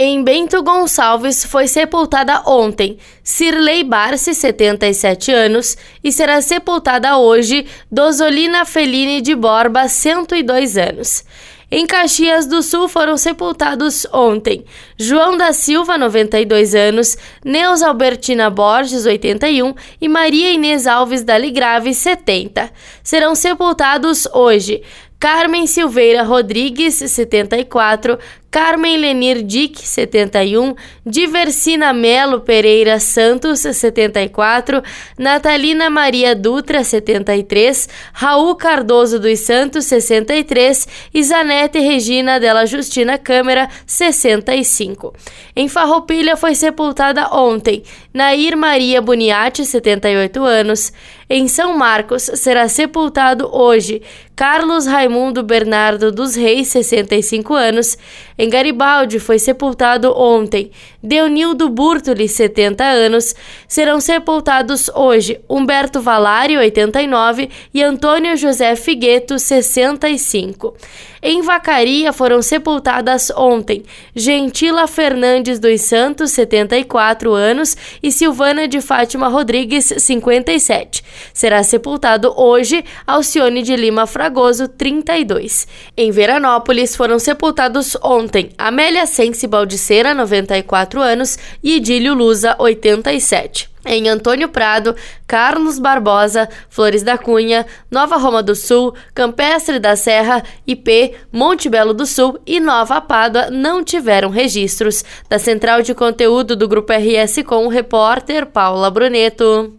Em Bento Gonçalves foi sepultada ontem Cirlei Barce, 77 anos, e será sepultada hoje Dosolina Feline de Borba, 102 anos. Em Caxias do Sul foram sepultados ontem João da Silva, 92 anos, Neuza Albertina Borges, 81 e Maria Inês Alves Daligrave, 70. Serão sepultados hoje Carmen Silveira Rodrigues, 74, Carmen Lenir Dick, 71, Diversina Melo Pereira Santos, 74, Natalina Maria Dutra, 73, Raul Cardoso dos Santos, 63 e Zanete Regina Della Justina Câmara, 65. Em Farroupilha foi sepultada ontem Nair Maria Buniati, 78 anos. Em São Marcos será sepultado hoje Carlos Raimundo Bernardo dos Reis, 65 anos. Em Garibaldi foi sepultado ontem Deunildo Burtoli, 70 anos. Serão sepultados hoje Humberto Valari, 89 e Antônio José Figueto, 65. Em Vacaria foram sepultadas ontem Gentila Fernandes dos Santos, 74 anos, e Silvana de Fátima Rodrigues, 57. Será sepultado hoje Alcione de Lima Fragoso, 32. Em Veranópolis foram sepultados ontem Amélia Sense Baldiceira, 94 anos, e Idílio Lusa, 87 em Antônio Prado, Carlos Barbosa, Flores da Cunha, Nova Roma do Sul, Campestre da Serra, IP, Monte Belo do Sul e Nova Pádua não tiveram registros. Da central de conteúdo do Grupo RS com o repórter Paula Bruneto.